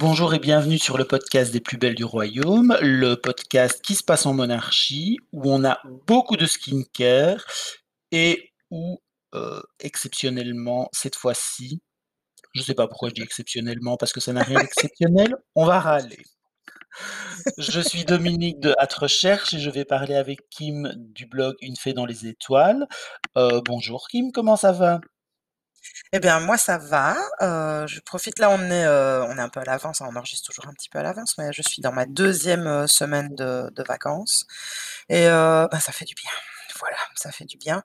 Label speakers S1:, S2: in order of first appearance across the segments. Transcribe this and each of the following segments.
S1: Bonjour et bienvenue sur le podcast des plus belles du royaume, le podcast qui se passe en monarchie, où on a beaucoup de skincare et où, euh, exceptionnellement, cette fois-ci, je ne sais pas pourquoi je dis exceptionnellement, parce que ça n'a rien d'exceptionnel, on va râler. Je suis Dominique de Hâte Recherche et je vais parler avec Kim du blog Une fée dans les étoiles. Euh, bonjour Kim, comment ça va?
S2: Eh bien, moi, ça va. Euh, je profite là, on est, euh, on est un peu à l'avance, hein, on enregistre toujours un petit peu à l'avance, mais je suis dans ma deuxième euh, semaine de, de vacances et bah, ça fait du bien. Voilà, ça fait du bien.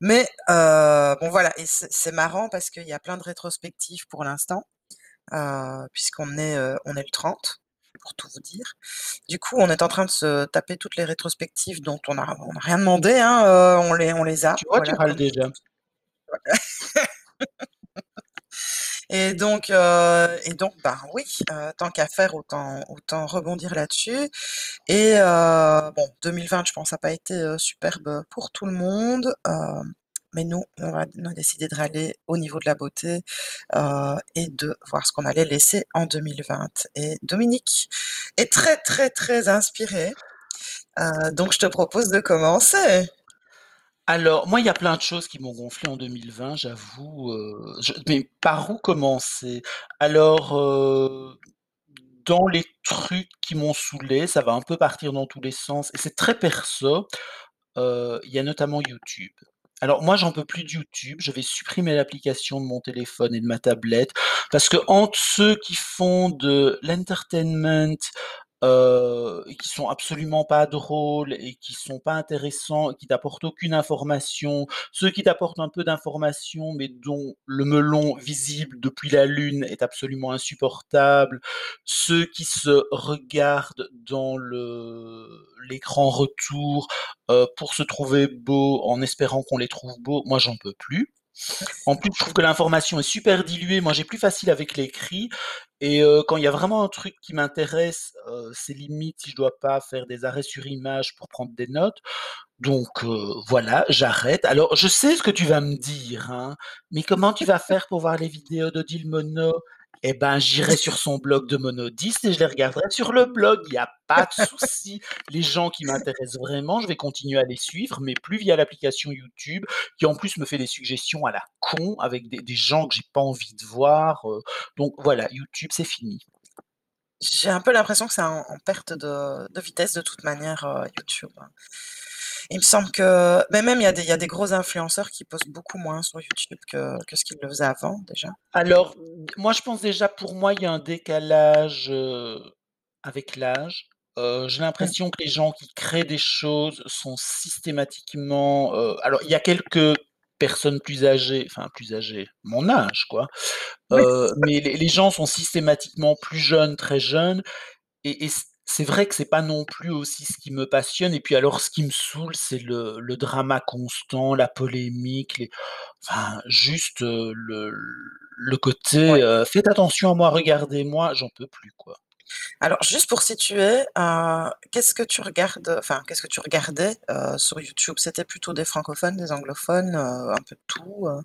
S2: Mais bon, voilà, et c'est c'est marrant parce qu'il y a plein de rétrospectives pour l'instant, puisqu'on est, on est le 30, pour tout vous dire. Du coup, on est en train de se taper toutes les rétrospectives dont on a, on a rien demandé, hein, on les, on les a.
S1: Tu vois, tu
S2: Voilà,
S1: râles
S2: comme
S1: déjà.
S2: Et donc, heu et donc, ben, oui, heu, tant qu'à faire, autant autant rebondir là-dessus. Et heu, bon, 2020, je pense, a pas été, superbe, pour tout le monde, mais nous, on va on a décidé de râler au niveau de la beauté, et de voir ce qu'on allait laisser en 2020 et Dominique est très, très, très inspiré, heu, donc je te propose de commencer.
S1: Alors, moi, il y a plein de choses qui m'ont gonflé en 2020, j'avoue, heu, je mais par où commencer? Alors, heu, dans les trucs qui m'ont saoulé, ça va un peu partir dans tous les sens et c'est très perso, heu, il y a notamment YouTube. Alors moi, j'en peux plus de YouTube, je vais supprimer l'application de mon téléphone et de ma tablette parce que entre ceux qui font de l'entertainment, heu, et qui sont absolument pas drôles et qui sont pas intéressants et qui t'apportent aucune information, ceux qui t'apportent un peu d'informations, mais dont le melon visible depuis la lune est absolument insupportable, ceux qui se regardent dans le l'écran retour, heu, pour se trouver beaux en espérant qu'on les trouve beaux, moi j'en peux plus. En plus, je trouve que l'information est super diluée. Moi, j'ai plus facile avec l'écrit et quand il y a vraiment un truc qui m'intéresse, heu, c'est limite si je dois pas faire des arrêts sur image pour prendre des notes. Donc voilà, j'arrête. Alors je sais ce que tu vas me dire, hein, mais comment tu vas faire pour voir les vidéos d'Odile Mono? Eh ben, j'irai sur son blog de monodiste et je les regarderai sur le blog, il y a pas de souci. Les gens qui m'intéressent vraiment, je vais continuer à les suivre, mais plus via l'application YouTube, qui en plus me fait des suggestions à la con avec des gens que j'ai pas envie de voir, heu, donc voilà, YouTube, c'est fini.
S2: J'ai un peu l'impression que c'est en perte de vitesse de toute manière, heu, YouTube, hein. Il me semble que mais même il y a des il y a des gros influenceurs qui postent beaucoup moins sur YouTube que que ce qu'ils le faisaient avant déjà.
S1: Alors, moi, je pense déjà pour moi, il y a un décalage, heu, avec l'âge. Heu, j'ai
S2: Mmh.
S1: l'impression que les gens qui créent des choses sont systématiquement, heu alors il y a quelques personnes plus âgées, enfin plus âgées, mon âge quoi,
S2: Oui.
S1: mais les les gens sont systématiquement plus jeunes, très jeunes et et c c'est vrai que c'est pas non plus aussi ce qui me passionne et puis alors ce qui me saoule, c'est le le drama constant, la polémique, les enfin juste, le le côté,
S2: Ouais.
S1: «Faites attention à moi, regardez-moi», j'en peux plus, quoi.
S2: Alors juste pour situer, heu, qu'est-ce que tu regardes, enfin qu'est-ce que tu regardais, heu, sur YouTube? C'était plutôt des francophones, des anglophones, heu, un peu de tout, heu?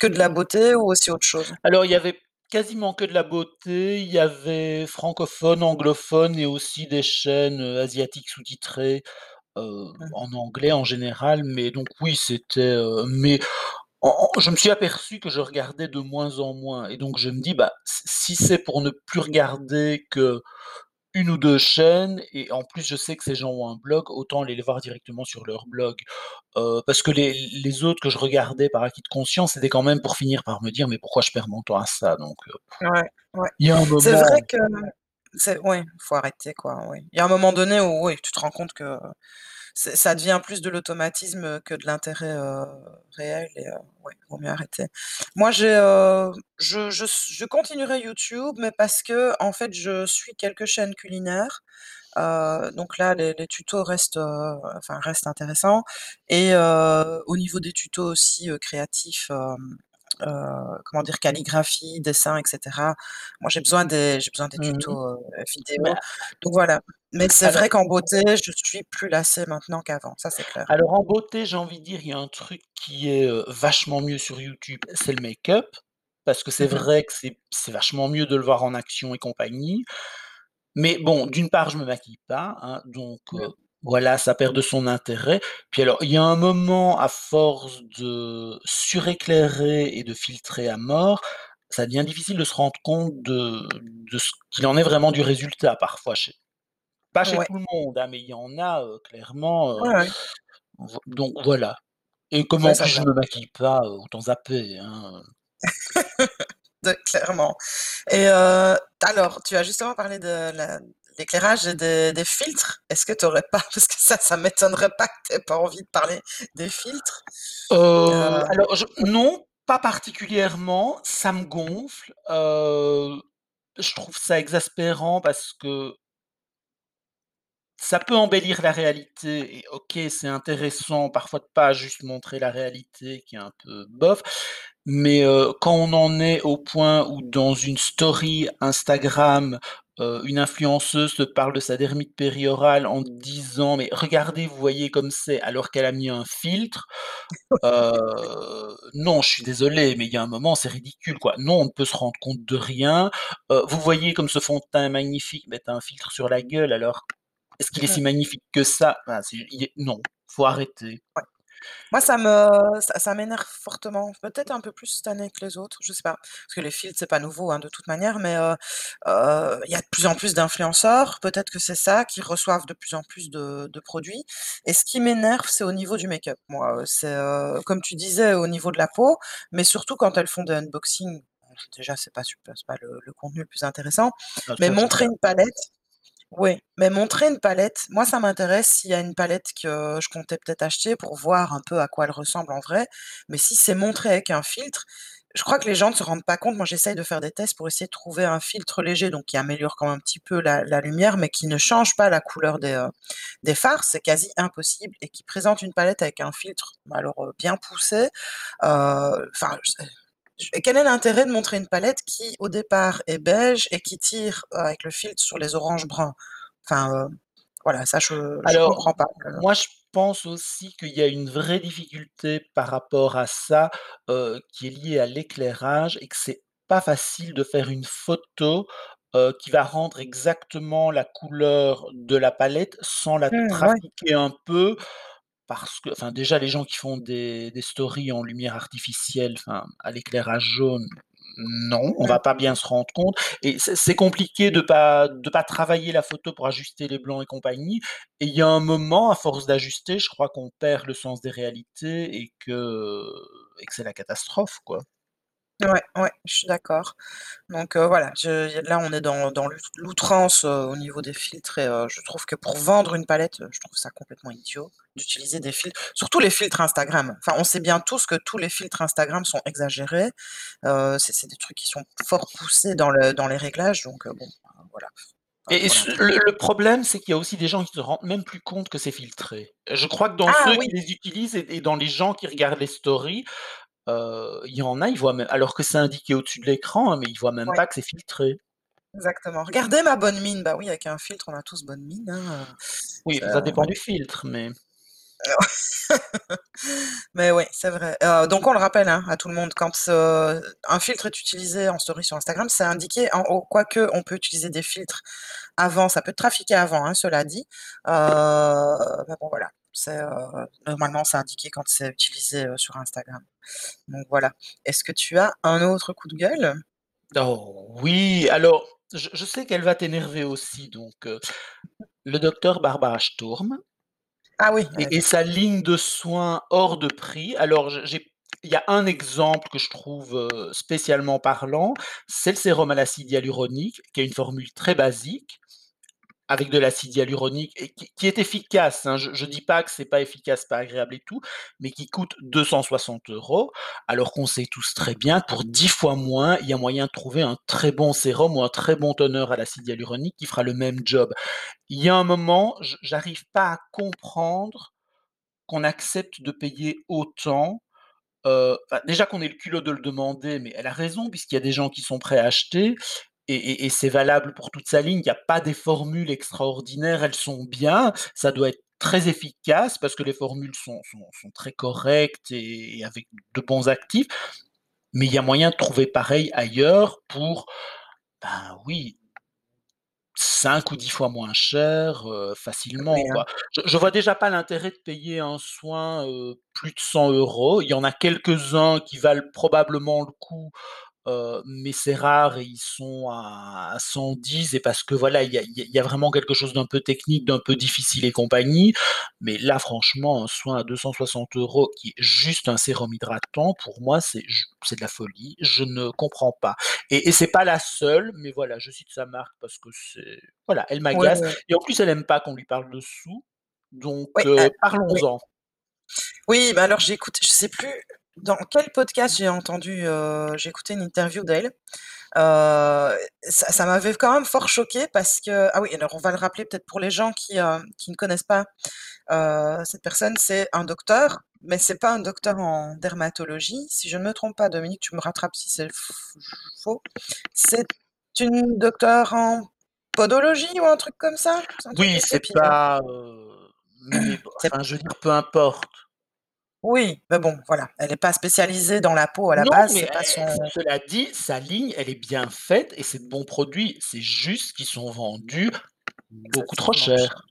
S2: Que de la beauté ou aussi autre chose?
S1: Alors il y avait quasiment que de la beauté, il y avait francophone, anglophone et aussi des chaînes, heu, asiatiques sous-titrées, heu,
S2: Mmh.
S1: en anglais en général, mais donc oui, c'était, heu, mais En en je me suis aperçu que je regardais de moins en moins. Et donc je me dis: «Bah, s si c'est pour ne plus regarder que une ou 2 chaînes» et en plus je sais que ces gens ont un blog, autant aller les voir directement sur leur blog. Heu, parce que les les autres que je regardais par acquis de conscience, c'était quand même pour finir par me dire: «Mais pourquoi je perds mon temps à ça?» donc
S2: Ouais, ouais.
S1: il y a un
S2: C'est vrai
S1: moment
S2: que c'est ouais, faut arrêter quoi, oui. Il y a un moment donné où oui, tu te rends compte que ça devient plus de l'automatisme, que de l'intérêt, réel et vaut mieux arrêter. Moi, je je je continuerai YouTube, mais parce qu'en fait, je suis quelques chaînes culinaires, donc là, les tutos restent, enfin, restent intéressants et au niveau des tutos aussi, créatifs, comment dire? Calligraphie, dessin et cetera. Moi, j'ai besoin des j'ai besoin des
S1: mmh mh.
S2: tutos,
S1: Mais
S2: vidéo, donc voilà. Mais c'est vrai qu'en beauté, je suis plus lassée maintenant qu'avant, ça c'est clair.
S1: alors en beauté, j'ai envie de dire, il y a un truc qui est, heu, vachement mieux sur YouTube, c'est le make-up. parce que c'est
S2: Mmh mh.
S1: vrai que c'est c'est vachement mieux de le voir en action et compagnie. Mais bon, d'une part, je me maquille pas, hein, donc
S2: Mmh.
S1: Voilà, ça perd de son intérêt. Puis alors, il y a un moment, à force de suréclairer et de filtrer à mort, ça devient difficile de se rendre compte de de ce qu'il en est vraiment du résultat parfois chez pas chez
S2: Ouais.
S1: tout le monde, hein, mais il y en a, clairement,
S2: Ouais,
S1: heu,
S2: ouais.
S1: vo donc voilà. Et comme
S2: Ouais,
S1: en
S2: ça je
S1: je me maquille pas, heu, autant zapper, hein.
S2: De clairement. Et alors, tu as justement parlé de la l'éclairage et des filtres? Est-ce que tu aurais pas? Parce que ça, ça m'étonnerait pas que tu aies pas envie de parler des filtres. Heu,
S1: Heu, alors non, pas particulièrement, ça me gonfle, heu, je trouve ça exaspérant parce que ça peut embellir la réalité et OK, c'est intéressant parfois de pas juste montrer la réalité qui est un peu bof, mais quand on en est au point où dans une story Instagram, heu, une influenceuse te parle de sa dermite péri-orale en te disant: «Mais regardez, vous voyez comme c'est», alors qu'elle a mis un filtre, heu, non, je suis désolé, mais il y a un moment, c'est ridicule, quoi. Non, on ne peut se rendre compte de rien, heu, vous voyez comme ce fond de teint est magnifique, mais tu as un filtre sur la gueule alors, est-ce qu'il est
S2: Mmh.
S1: si magnifique que ça? Il est non, faut arrêter.
S2: Ouais. Moi, ça me ça ça m'énerve fortement, peut-être un peu plus cette année que les autres, je sais pas. Parce que les filtres, c'est pas nouveau, hein, de toute manière, mais heu heu, il y a de plus en plus d'influenceurs, peut-être que c'est ça, qui reçoivent de plus en plus de de produits. Et ce qui m'énerve, c'est au niveau du make-up, moi, heu, c'est, heu, comme tu disais, au niveau de la peau, mais surtout quand elles font des unboxings. Déjà, c'est pas super c'est pas le le contenu le plus intéressant,
S1: Ah
S2: mais montrer une palette oui, mais montrer une palette, moi, ça m'intéresse s'il y a une palette que je comptais peut-être acheter pour voir un peu à quoi elle ressemble en vrai. Mais si c'est montré avec un filtre, je crois que les gens ne se rendent pas compte. Moi, j'essaye de faire des tests pour essayer de trouver un filtre léger, donc qui améliore quand même un petit peu la lumière, mais qui ne change pas la couleur des, des fards, c'est quasi impossible et qui présente une palette avec un filtre, mais alors, bien poussé, enfin, quel est l'intérêt de montrer une palette qui, au départ, est beige et qui tire, heu, avec le filtre sur les oranges bruns? Enfin, heu, voilà, ça je
S1: m
S2: comprends pas, heu
S1: moi, je pense aussi qu'il y a une vraie difficulté par rapport à ça, qui est liée à l'éclairage et que c'est pas facile de faire une photo, qui va rendre exactement la couleur de la palette sans la
S2: Mmh, ouais.
S1: trafiquer un peu. Parce que enfin, déjà, les gens qui font des des stories en lumière artificielle, enfin, à l'éclairage jaune, non, on va pas bien se rendre compte et c'est compliqué de pas de pas travailler la photo pour ajuster les blancs et compagnie et il y a un moment, à force d'ajuster, je crois qu'on perd le sens des réalités et que et que c'est la catastrophe, quoi.
S2: Ouais, ouais, je suis d'accord. Donc heu, voilà, je là, on est dans dans l'out l'outrance, heu, au niveau des filtres et heu, je trouve que pour vendre une palette, je trouve ça complètement idiot d'utiliser des filtres, surtout les filtres Instagram. Enfin, on sait bien tous que tous les filtres Instagram sont exagérés, heu, c'est des trucs qui sont fort poussés dans le dans les réglages donc heu, bon, ben, voilà,
S1: Et le problème, c'est qu'il y a aussi des gens qui se rendent même plus compte que c'est filtré. Je crois que dans
S2: Ah
S1: ceux qui les utilisent et dans les gens qui regardent les stories, heu, il y en a, ils voient même alors que c'est indiqué au-dessus de l'écran, hein, mais ils voient même
S2: Ouais.
S1: pas que c'est filtré.
S2: Exactement. «Regardez ma bonne mine!» bah oui, avec un filtre, on a tous bonne mine, hein,
S1: Oui, ça dépend
S2: ouais.
S1: du filtre, mais
S2: Mais ouais, c'est vrai. Heu, donc on le rappelle, hein, à tout le monde, quand ce un filtre est utilisé en story sur Instagram, c'est indiqué en haut. Quoique, on peut utiliser des filtres avant, ça peut trafiquer avant, hein, cela dit. Heu, mais bon, voilà, heu, normalement, c'est indiqué quand c'est utilisé, sur Instagram. Donc voilà. Est-ce que tu as un autre coup de gueule?
S1: Oh oui, alors je je sais qu'elle va t'énerver aussi donc le docteur Barbara Sturm
S2: Ah oui,
S1: et sa ligne de soins hors de prix. Alors j'ai il y a un exemple que je trouve, spécialement parlant, c'est le sérum à l'acide hyaluronique qui a une formule très basique, avec de l'acide hyaluronique qui est efficace, hein. Je je dis pas que c'est pas efficace, pas agréable et tout, mais qui coûte 260 €, alors qu'on sait tous très bien, pour 10 fois moins, il y a moyen de trouver un très bon sérum ou un très bon toner à l'acide hyaluronique qui fera le même job. Il y a un moment, j'arrive pas à comprendre qu'on accepte de payer autant, enfin, déjà qu'on ait le culot de le demander, mais elle a raison puisqu'il y a des gens qui sont prêts à acheter et et et c'est valable pour toute sa ligne. Il y a pas des formules extraordinaires, elles sont bien, ça doit être très efficace parce que les formules sont sont sont très correctes et et avec de bons actifs Mais il y a moyen de trouver pareil ailleurs pour, ben oui 5 ou 10 fois moins cher,
S2: Oui,
S1: facilement,
S2: hein.
S1: quoi. Je je vois déjà pas l'intérêt de payer un soin, heu, plus de 100 €. Il y en a quelques-uns qui valent probablement le coup, mais c'est rare et ils sont à à 110 et parce que voilà, il y a y vraiment quelque chose d'un peu technique, d'un peu difficile et compagnie. Mais là, franchement, un soin à 260 € qui est juste un sérum hydratant, pour moi, c'est de la folie. Je ne comprends pas et et c'est pas la seule, mais voilà, je cite sa marque parce que c'est voilà, elle m'agace
S2: ouais.
S1: et en plus, elle aime pas qu'on lui parle de sous, donc
S2: ah
S1: parlons-en.
S2: Oui, bah, alors j'écoute je sais plus dans quel podcast j'ai entendu, heu, j'ai écouté une interview d'elle, heu, ça ça m'avait quand même fort choquée parce que ah oui, alors on va le rappeler peut-être pour les gens qui, heu, qui ne connaissent pas, heu, cette personne, c'est un docteur, mais c'est pas un docteur en dermatologie. Si je ne me trompe pas, Dominique, tu me rattrapes si c'est f faux. C'est une docteure en podologie ou un truc comme ça? C'est un truc
S1: Oui, c'est pas, heu, mais bon,
S2: C'est
S1: enfin, je veux dire, peu importe.
S2: Oui, mais bon, voilà, elle est pas spécialisée dans la peau à la
S1: Non,
S2: base,
S1: mais
S2: c'est pas son
S1: cela dit, sa ligne, elle est bien faite et c'est de bons produits. C'est juste qu'ils sont vendus beaucoup trop
S2: cher.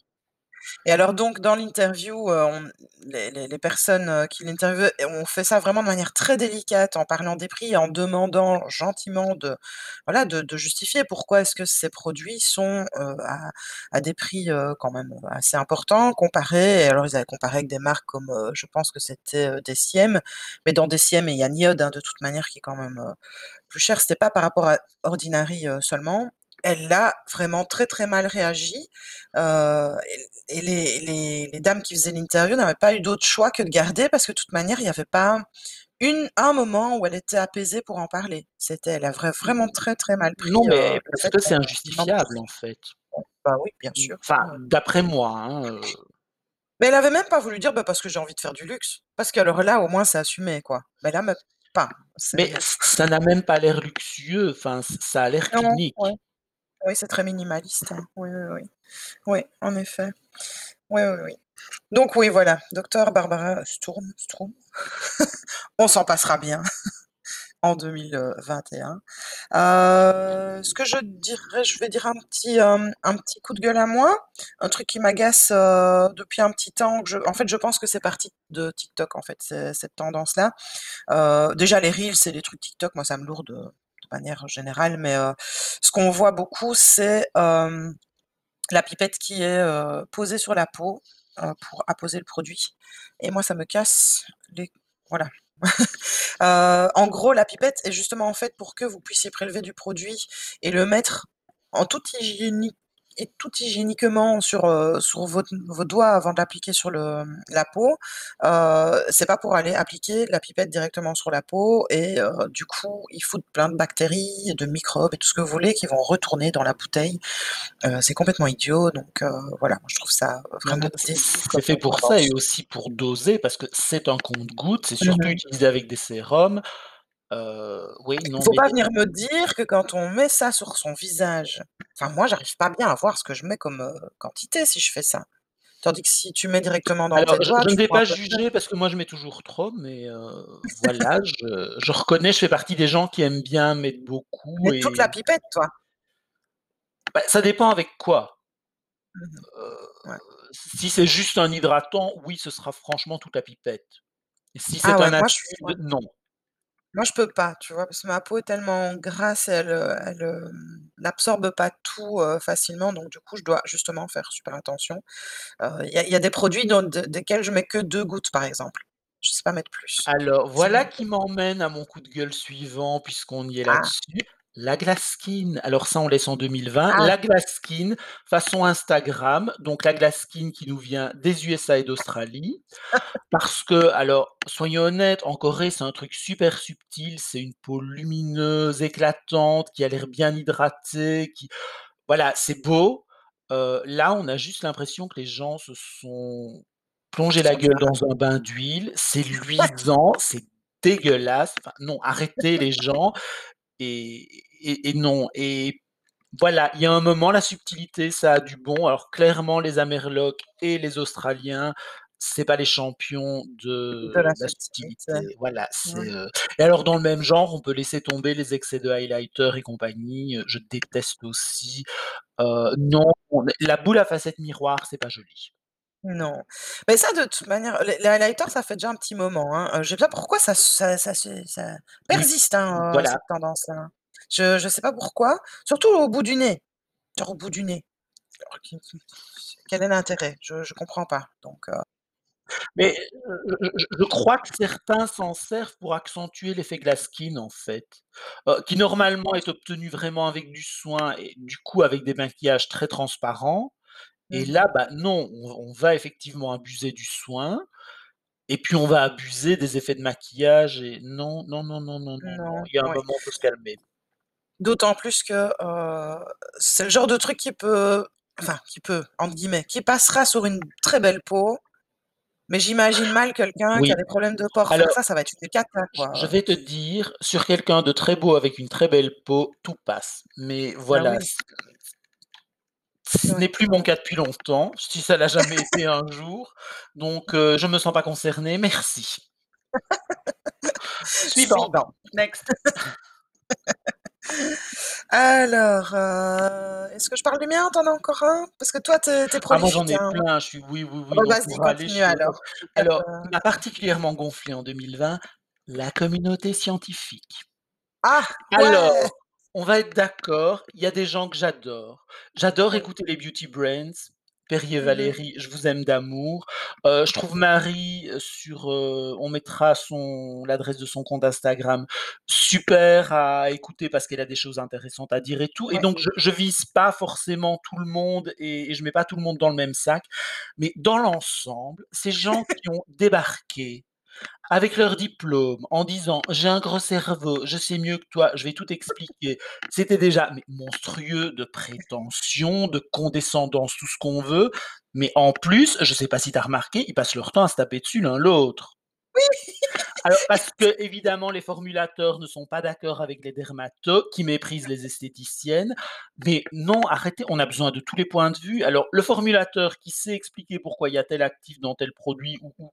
S2: Et alors donc dans l'interview, on les personnes, heu, qui l'interviewaient et ont fait ça vraiment de manière très délicate en parlant des prix, en demandant gentiment de voilà, de justifier pourquoi est-ce que ces produits sont, heu, à des prix, quand même, assez importants comparés et alors ils avaient comparé avec des marques comme, je pense que c'était, heu, Deciem, mais dans Deciem, il y a Niod, hein, de toute manière qui est quand même, plus cher. C'était pas par rapport à Ordinary, seulement. Elle a vraiment très, très mal réagi, heu et les les les dames qui faisaient l'interview n'avaient pas eu d'autre choix que de garder parce que de toute manière, il y avait pas une un moment où elle était apaisée pour en parler. C'était elle a vrai vraiment très, très mal
S1: non,
S2: pris, heu,
S1: mais
S2: le
S1: parce que c'est injustifiable, en fait.
S2: Bah oui, bien
S1: Mmh,
S2: sûr,
S1: enfin, d'après moi, hein, heu,
S2: Mais elle avait même pas voulu dire: «Bah, parce que j'ai envie de faire du luxe». Parce que alors là, au moins, c'est assumé, quoi. Mais là, pas.
S1: Mais ça n'a même pas l'air luxueux, enfin, ça a l'air
S2: non, ouais. Oui, c'est très minimaliste, hein. Oui, oui, oui. Oui, en effet. Oui, oui, oui. Donc oui, voilà, docteur Barbara Sturm. On s'en passera bien en 2021. Heu, ce que je dirais je vais dire un petit, hem, un petit coup de gueule à moi, un truc qui m'agace, heu, depuis un petit temps, en fait, je pense que c'est parti de TikTok, en fait, c'est cette tendance-là. Déjà les reels et les trucs TikTok, moi, ça me lourde, manière générale, mais ce qu'on voit beaucoup, c'est, la pipette qui est, posée sur la peau, pour apposer le produit et moi, ça me casse les voilà. En gros, la pipette est justement en faite pour que vous puissiez prélever du produit et le mettre en toute hygiéni et tout hygiéniquement sur, heu, sur votre vos doigts avant de l'appliquer sur le, mmh, la peau. Heu, c'est pas pour aller appliquer la pipette directement sur la peau et heu, du coup, il faut plein de bactéries, de microbes et tout ce que vous voulez qui vont retourner dans la bouteille. Heu, c'est complètement idiot donc voilà, moi je trouve ça vraiment
S1: c'est fait pour ça et aussi pour doser parce que c'est un compte-gouttes, c'est
S2: Mmh
S1: surtout
S2: mh.
S1: utilisé avec des sérums. Heu, oui,
S2: Il
S1: non,
S2: faut
S1: mais
S2: pas venir me dire que quand on met ça sur son visage enfin moi j'arrive pas bien à voir ce que je mets comme, heu, quantité si je fais ça. Tandis que si tu mets directement dans
S1: Alors,
S2: tes
S1: je
S2: doigts,
S1: je ne
S2: tu
S1: vais pas juger parce que moi je mets toujours trop, mais heu, voilà, je je reconnais, je fais partie des gens qui aiment bien mettre beaucoup
S2: Mais toute la
S1: et
S2: pipette toi?
S1: bah, ça dépend avec quoi.
S2: Mmh mh.
S1: Heu,
S2: Ouais.
S1: si c'est juste un hydratant, oui, ce sera franchement toute la pipette. Et si
S2: Ah
S1: c'est
S2: ouais,
S1: un
S2: moi je
S1: acide,
S2: ouais.
S1: non.
S2: Moi je peux pas, tu vois? Parce que ma peau est tellement grasse elle, heu, elle, hem, n'absorbe pas tout, heu, facilement donc du coup je dois justement faire super attention. Heu, il y a il y a des produits dans de desquels je mets que 2 gouttes par exemple. Je sais pas mettre plus.
S1: Alors,
S2: Sinon
S1: voilà qui m'emmène à mon coup de gueule suivant puisqu'on y est
S2: ah,
S1: là-dessus, la glass skin. Alors ça, on laisse en 2020.
S2: ah,
S1: La glass skin façon Instagram, donc la glass skin qui nous vient des USA et d'Australie. Parce que alors, soyons honnêtes, en Corée, c'est un truc super subtil, c'est une peau lumineuse, éclatante, qui a l'air bien hydratée, qui voilà, c'est beau. Heu, là, on a juste l'impression que les gens se sont plongés la gueule dans un bain d'huile, c'est luisant, c'est dégueulasse, enfin non, arrêtez les gens et et et non et voilà, il y a un moment, la subtilité, ça a du bon. Alors clairement, les Amerlocs et les Australiens, c'est pas les champions
S2: De
S1: de
S2: la
S1: la
S2: subtilité.
S1: Voilà,
S2: Ouais.
S1: heu et alors dans le même genre, on peut laisser tomber les excès de highlighter et compagnie, je déteste aussi. Heu, non, la boule à facettes miroir, c'est pas joli.
S2: Non, mais ça de toute manière, les les highlighters, ça fait déjà un petit moment, hein, heu, je sais pas pourquoi ça ça ça se ça
S1: Oui,
S2: persiste, hein,
S1: voilà.
S2: cette tendance-là. Je je sais pas pourquoi, surtout au bout du nez, genre au bout du nez. Quel est l'intérêt? Je je comprends pas, donc heu
S1: Mais je je je je crois que certains s'en servent pour accentuer l'effet glass skin, en fait, heu, qui normalement est obtenu vraiment avec du soin et du coup avec des maquillages très transparents. Et
S2: Mmh.
S1: là, bah, non, on on va effectivement abuser du soin. Et puis on va abuser des effets de maquillage et non, non, non, non, non, non, non,
S2: Non,
S1: il y a un
S2: ouais.
S1: moment, faut se calmer.
S2: D'autant plus que, heu, c'est le genre de truc qui peut enfin qui peut, entre guillemets, qui passera sur une très belle peau, mais j'imagine mal quelqu'un qui a des problèmes de faire
S1: alors
S2: ça, ça va être une cata,
S1: je vais te dire, sur quelqu'un de très beau avec une très belle peau, tout passe, mais
S2: Bah
S1: voilà,
S2: oui.
S1: ce n'est plus mon cas depuis longtemps, si ça l'a jamais été un jour, donc heu, je me sens pas concerné, merci. Suivant,
S2: next. Alors, heu, est-ce que je parle du mien? Tu en as encore un? Parce que toi, tu es
S1: Ah moi j'en
S2: prolifique,
S1: ai
S2: hein.
S1: plein, je suis oui, oui, oui, donc
S2: vas-y,
S1: aller
S2: continue
S1: chez
S2: alors,
S1: Alors, qui m'a particulièrement gonflé en 2020, la communauté scientifique.
S2: Ah! Ouais!
S1: Alors, on va être d'accord, il y a des gens que j'adore. J'adore écouter les beauty brands, Perrier
S2: Mmh mh.
S1: Valérie, je vous aime d'amour. Heu, je trouve Marie sur, heu, on mettra son l'adresse de son compte Instagram, super à écouter parce qu'elle a des choses intéressantes à dire et tout et donc je je vise pas forcément tout le monde et et je mets pas tout le monde dans le même sac, mais dans l'ensemble, ces gens qui ont débarqué avec leur diplôme en disant: «J'ai un gros cerveau, je sais mieux que toi, je vais tout expliquer». C'était déjà mais monstrueux de prétention, de condescendance, tout ce qu'on veut, mais en plus, je sais pas si tu as remarqué, ils passent leur temps à se taper dessus l'un l'autre.
S2: Oui!
S1: Alors parce qu'évidemment les formulateurs ne sont pas d'accord avec les dermatos qui méprisent les esthéticiennes, mais non, arrêtez, on a besoin de tous les points de vue. Alors le formulateur qui sait expliquer pourquoi il y a tel actif dans tel produit ou ou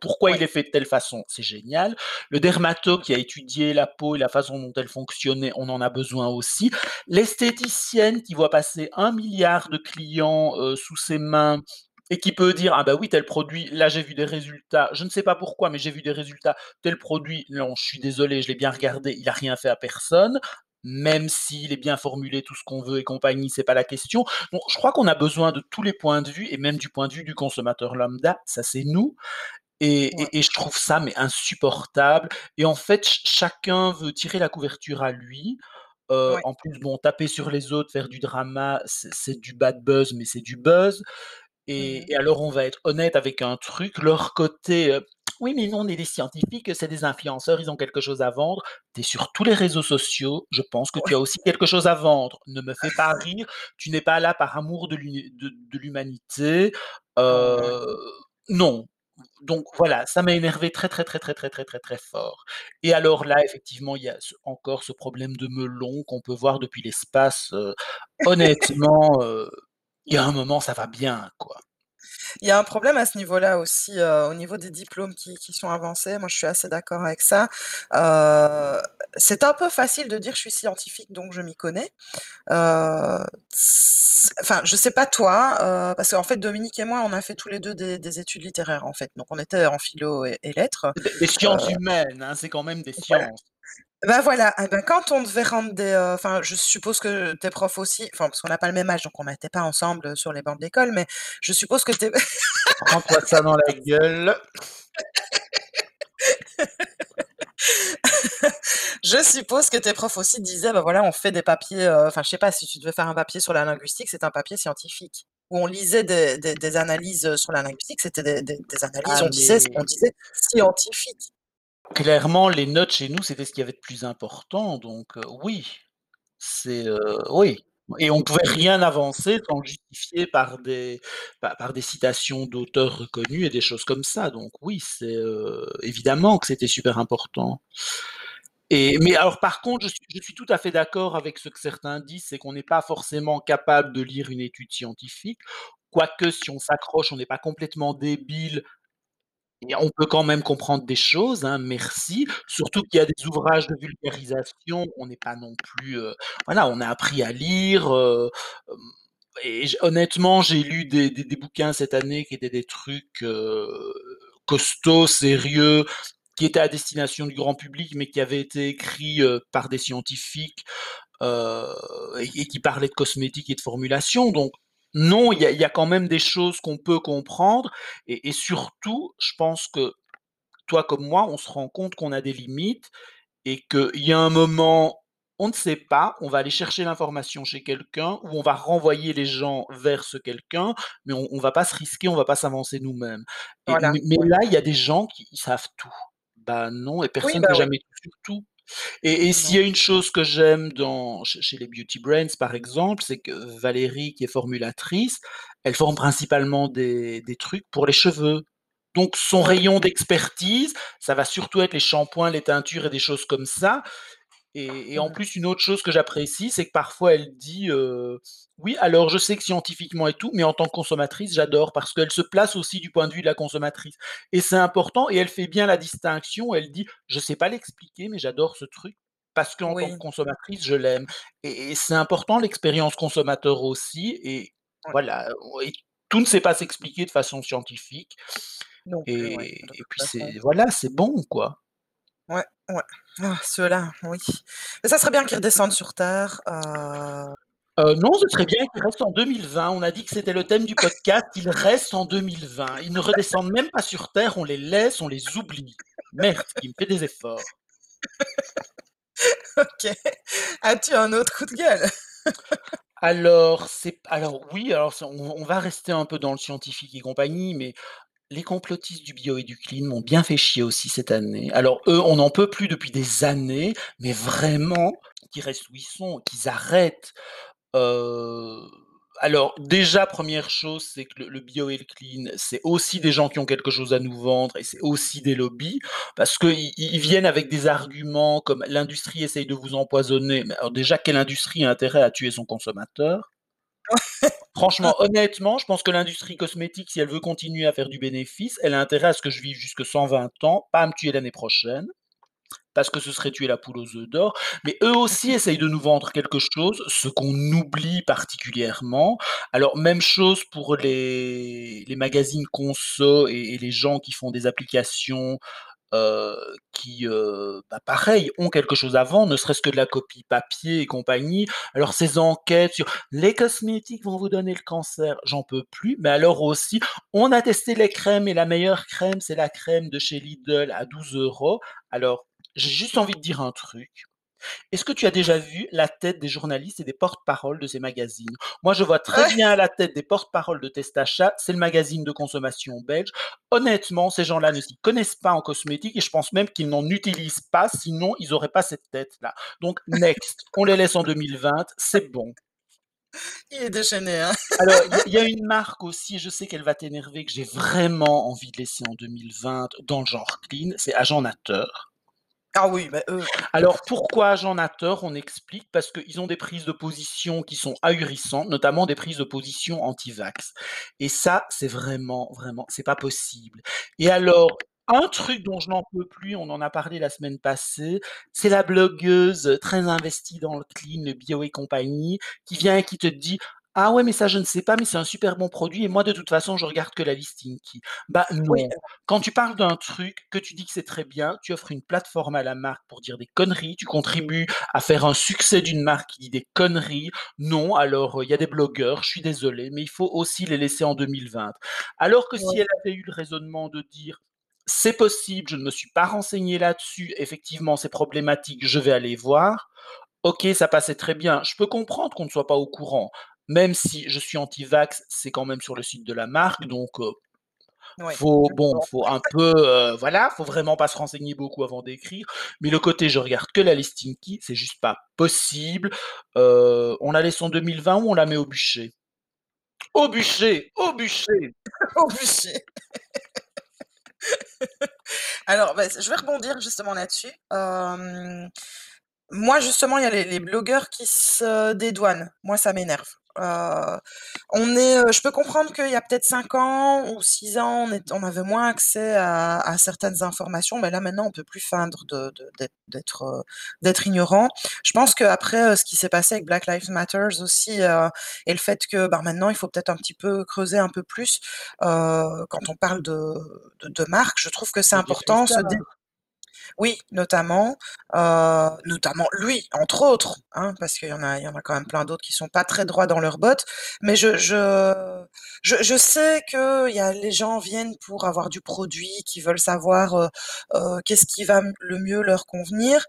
S1: pourquoi il est fait de telle façon, c'est génial. Le dermato qui a étudié la peau et la façon dont elle fonctionnait, on en a besoin aussi. L'esthéticienne qui voit passer 1 000 000 de clients, heu, sous ses mains et qui peut dire: «Ah bah oui, tel produit, là j'ai vu des résultats, je ne sais pas pourquoi, mais j'ai vu des résultats. Tel produit, non, je suis désolé, je l'ai bien regardé, il a rien fait à personne», même s'il est bien formulé, tout ce qu'on veut et compagnie, c'est pas la question. Bon, je crois qu'on a besoin de tous les points de vue et même du point de vue du consommateur lambda, ça c'est nous et
S2: Ouais.
S1: et et je trouve ça mais insupportable et en fait, ch chacun veut tirer la couverture à lui.
S2: Ouais.
S1: en plus, bon, taper sur les autres, faire du drama, c'est c'est du bad buzz, mais c'est du buzz
S2: Mmh
S1: et alors on va être honnête avec un truc, leur côté, «Oui, mais nous on est des scientifiques, c'est des influenceurs, ils ont quelque chose à vendre». Tu es sur tous les réseaux sociaux, je pense que tu as aussi quelque chose à vendre. Ne me fais pas rire, tu n'es pas là par amour de l'uni de de l'humanité,
S2: Ouais.
S1: heu, non. Donc voilà, ça m'a énervé très, très, très, très, très, très, très, très fort et alors là, effectivement, il y a encore ce problème de melon qu'on peut voir depuis l'espace, honnêtement, il y a un moment, ça va bien, quoi.
S2: Il y a un problème à ce niveau-là aussi, heu, au niveau des diplômes qui qui sont avancés. Moi, je suis assez d'accord avec ça. Heu, c'est un peu facile de dire: «Je suis scientifique, donc je m'y connais». Heu, s enfin, je sais pas toi, parce qu'en fait, Dominique et moi, on a fait tous les 2 des des études littéraires, en fait. Donc on était en philo et et lettres,
S1: Des sciences humaines, hein, c'est quand même des
S2: voilà. Bah voilà, et bah, quand on devait rendre des, heu enfin, je suppose que tes profs aussi, enfin, parce qu'on n'a pas le même âge, donc on n'était pas ensemble sur les bancs de l'école, mais je suppose que tes
S1: Prends-toi ça dans la gueule.
S2: je suppose que tes profs aussi disaient: «Bah voilà, on fait des papiers», heu, enfin, je sais pas, si tu devais faire un papier sur la linguistique, c'est un papier scientifique. Où on lisait des des des analyses, heu, sur la linguistique, c'était des des des analyses,
S1: Ah
S2: on disait on
S1: mais
S2: disait scientifiques.
S1: Clairement, les notes chez nous, c'était ce qu'il y avait de plus important, donc oui, c'est, oui et on pouvait rien avancer sans justifier par des pa par des citations d'auteurs reconnus et des choses comme ça, donc oui, c'est, évidemment que c'était super important. Et mais alors par contre, je suis tout à fait d'accord avec ce que certains disent, c'est qu'on n'est pas forcément capable de lire une étude scientifique. quoique si on s'accroche, on n'est pas complètement débile on peut quand même comprendre des choses, hein, merci. Surtout qu'il y a des ouvrages de vulgarisation, on n'est pas non plus, heu, voilà, on a appris à lire, heu, hem et honnêtement, j'ai lu des des bouquins cette année qui étaient des trucs, heu, costauds, sérieux, qui étaient à destination du grand public, mais qui avaient été écrits, par des scientifiques, et et qui parlaient de cosmétiques et de formulation donc non, il y a il y a quand même des choses qu'on peut comprendre et et surtout, je pense que toi comme moi, on se rend compte qu'on a des limites et qu'il y a un moment, on ne sait pas, on va aller chercher l'information chez quelqu'un ou on va renvoyer les gens vers ce quelqu'un, mais on on va pas se risquer, on va pas s'avancer nous-mêmes
S2: Voilà,
S1: mais là, il y a des gens qui savent tout. Bah non et
S2: Oui,
S1: personne
S2: bah, oui.
S1: jamais tout sur tout et et s'il y a une chose que j'aime dans chez les Beauty Brands, par exemple, c'est que Valérie qui est formulatrice, elle forme principalement des des trucs pour les cheveux. Donc son rayon d'expertise, ça va surtout être les shampoings, les teintures et des choses comme ça et et
S2: Mmh
S1: en
S2: mh.
S1: plus, une autre chose que j'apprécie, c'est que parfois elle dit, «Oui, alors je sais que scientifiquement et tout, mais en tant que consommatrice, j'adore» parce qu'elle se place aussi du point de vue de la consommatrice et c'est important et elle fait bien la distinction. Elle dit: «Je sais pas l'expliquer, mais j'adore ce truc parce qu'en tant que consommatrice, je l'aime» et et c'est important l'expérience consommateur aussi et voilà, oui, tout ne sait pas s'expliquer de façon scientifique
S2: Non ouais,
S1: et et puis c'est voilà, c'est bon, quoi.
S2: Ouais, ouais. Ah ceux-là, oui. Mais ça serait bien qu'ils redescendent sur terre, heu
S1: Heu, non, ce serait bien qu'ils restent en 2020. On a dit que c'était le thème du podcast, qu'ils restent en 2020. Ils ne redescendent même pas sur terre, on les laisse, on les oublie. Merde, qui me fait des efforts.
S2: OK. As-tu un autre coup de gueule?
S1: Alors, c'est alors oui, alors ça on on va rester un peu dans le scientifique et compagnie, mais les complotistes du bio et du clean m'ont bien fait chier aussi cette année. Alors eux, on n'en peut plus depuis des années, mais vraiment qu'ils restent où ils sont, qu'ils arrêtent. Heu, alors déjà, 1re chose, c'est que le bio et le clean, c'est aussi des gens qui ont quelque chose à nous vendre et c'est aussi des lobbies parce qu'ils ils ils viennent avec des arguments comme: «L'industrie essaye de vous empoisonner», mais alors déjà, quelle industrie a intérêt à tuer son consommateur? Franchement, honnêtement, je pense que l'industrie cosmétique, si elle veut continuer à faire du bénéfice, elle a intérêt à ce que je vive jusque 120 ans, pas à me tuer l'année prochaine, parce que ce serait tuer la poule aux œufs d'or. Mais eux aussi essayent de nous vendre quelque chose, ce qu'on oublie particulièrement. Alors même chose pour les magazines conso et les gens qui font des applications, heu, qui, heu, bah, pareil, ont quelque chose vendre, ne serait-ce que de la copie papier et compagnie. Alors ces enquêtes sur: «Les cosmétiques vont vous donner le cancer», j'en peux plus, mais alors aussi: «On a testé les crèmes et la meilleure crème, c'est la crème de chez Lidl à 12 €». Alors, j'ai juste envie de dire un truc. Est-ce que tu as déjà vu la tête des journalistes et des porte-parole de ces magazines? Moi, je vois très
S2: Ouais.
S1: bien la tête des porte-parole de Testachat, c'est le magazine de consommation belge. Honnêtement, ces gens-là ne s'y connaissent pas en cosmétique et je pense même qu'ils n'en utilisent pas, sinon ils auraient pas cette tête-là. Donc next, on les laisse en 2020, c'est bon.
S2: Il est déchaîné, hein.
S1: Alors, il y y a une marque aussi, je sais qu'elle va t'énerver, que j'ai vraiment envie de laisser en 2020 dans le genre clean, c'est Agent Nateur.
S2: Ah oui, bah, eux.
S1: Alors pourquoi Agent Nateur? On explique, parce qu'ils ont des prises de position qui sont ahurissantes, notamment des prises de position anti-vax et ça, c'est vraiment, vraiment, c'est pas possible et alors, un truc dont je n'en peux plus, on en a parlé la semaine passée, c'est la blogueuse très investie dans le clean, le bio et compagnie, qui vient et qui te dit: «Ah ouais, mais ça, je ne sais pas, mais c'est un super bon produit et moi, de toute façon, je regarde que la liste Linky». Bah
S2: Oui,
S1: non, quand tu parles d'un truc, que tu dis que c'est très bien, tu offres une plateforme à la marque pour dire des conneries, tu contribues à faire un succès d'une marque qui dit des conneries. Non, alors, heu, il y a des blogueurs, je suis désolé, mais il faut aussi les laisser en 2020. Alors que si elle avait eu le raisonnement de dire: «C'est possible, je ne me suis pas renseignée là-dessus, effectivement, c'est problématique, je vais aller voir», OK, ça passait très bien. Je peux comprendre qu'on ne soit pas au courant, même si je suis anti-vax, c'est quand même sur le site de la marque donc heu,
S2: Ouais,
S1: faut bon, faut un peu, heu, voilà, faut vraiment pas se renseigner beaucoup avant d'écrire, mais le côté: «Je regarde que la liste Linky», c'est juste pas possible. Heu, on la laisse en 2020 ou on la met au bûcher? Au bûcher! Au bûcher!
S2: Au bûcher. Alors, bah, je vais rebondir justement là-dessus. Moi, justement, il y a les les blogueurs qui se dédouanent. Moi, ça m'énerve. Heu, on est, heu je peux comprendre qu'il y a peut-être 5 ans ou 6 ans, on ét on avait moins accès à à certaines informations, mais là, maintenant, on peut plus feindre de de d'être d'être ignorant. Je pense qu'après, heu, ce qui s'est passé avec Black Lives Matters aussi, heu, et le fait que, ben, maintenant, il faut peut-être un petit peu creuser un peu plus, heu, quand on parle de de de marques, je trouve que c'est important, dé. Oui, notamment, heu, notamment lui, entre autres, hein, parce qu'il y en a il y en a quand même plein d'autres qui sont pas très droits dans leurs bottes. Mais je je je sais qu'il y a les gens viennent pour avoir du produit, qui veulent savoir, heu heu, qu'est-ce qui va le mieux leur convenir.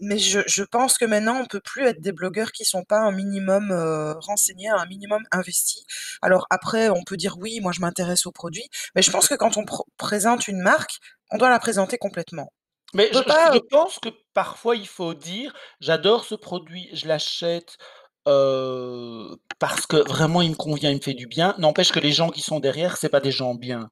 S2: Mais je je pense que maintenant, on peut plus être des blogueurs qui sont pas un minimum, renseignés, un minimum investis. Alors après, on peut dire: «Oui, moi, je m'intéresse aux produits», mais je pense que quand on présente une marque, on doit la présenter complètement.
S1: Mais
S2: On
S1: je
S2: peut
S1: je
S2: pas,
S1: je
S2: heu
S1: pense que parfois il faut dire: «J'adore ce produit, je l'achète, heu, parce que vraiment il me convient, il me fait du bien». N'empêche que les gens qui sont derrière, c'est pas des gens bien